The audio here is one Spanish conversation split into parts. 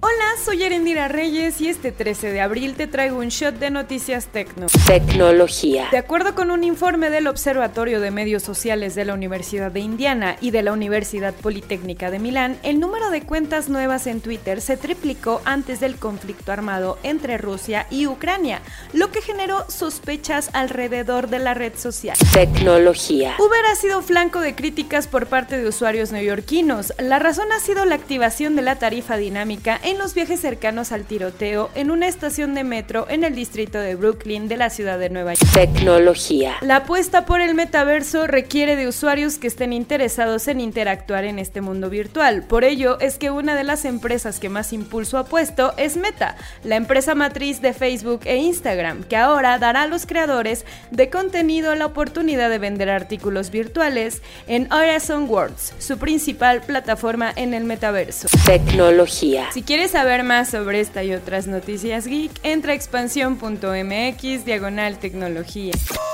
Hola, soy Erendira Reyes y este 13 de abril te traigo un shot de noticias tecno. Tecnología. De acuerdo con un informe del Observatorio de Medios Sociales de la Universidad de Indiana y de la Universidad Politécnica de Milán, el número de cuentas nuevas en Twitter se triplicó antes del conflicto armado entre Rusia y Ucrania, lo que generó sospechas alrededor de la red social. Tecnología. Uber ha sido flanco de críticas por parte de usuarios neoyorquinos. La razón ha sido la activación de la tarifa dinámica en los viajes cercanos al tiroteo en una estación de metro en el distrito de Brooklyn de la ciudad de Nueva York. Tecnología. La apuesta por el metaverso requiere de usuarios que estén interesados en interactuar en este mundo virtual. Por ello es que una de las empresas que más impulso ha puesto es Meta, la empresa matriz de Facebook e Instagram, que ahora dará a los creadores de contenido la oportunidad de vender artículos virtuales en Horizon Worlds, su principal plataforma en el metaverso. Tecnología. Si quieres saber más sobre esta y otras noticias geek, entra a expansión.mx diagonal tecnología.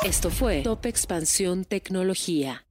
Esto fue Top Expansión Tecnología.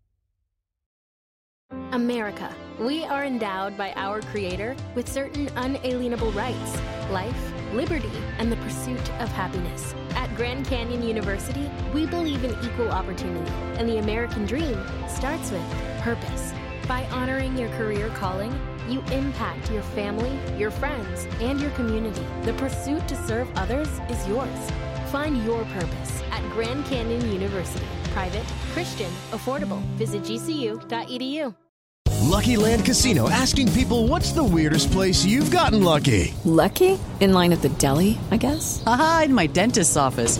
America. We are endowed by our Creator with certain unalienable rights life, liberty, and the pursuit of happiness. At Grand Canyon University, we believe in equal opportunity, and the American dream starts with purpose. By honoring your career calling, you impact your family, your friends, and your community. The pursuit to serve others is yours. Find your purpose at Grand Canyon University. Private, Christian, affordable. Visit gcu.edu. Lucky Land Casino asking people what's the weirdest place you've gotten lucky? Lucky? In line at the deli, I guess? Aha, in my dentist's office.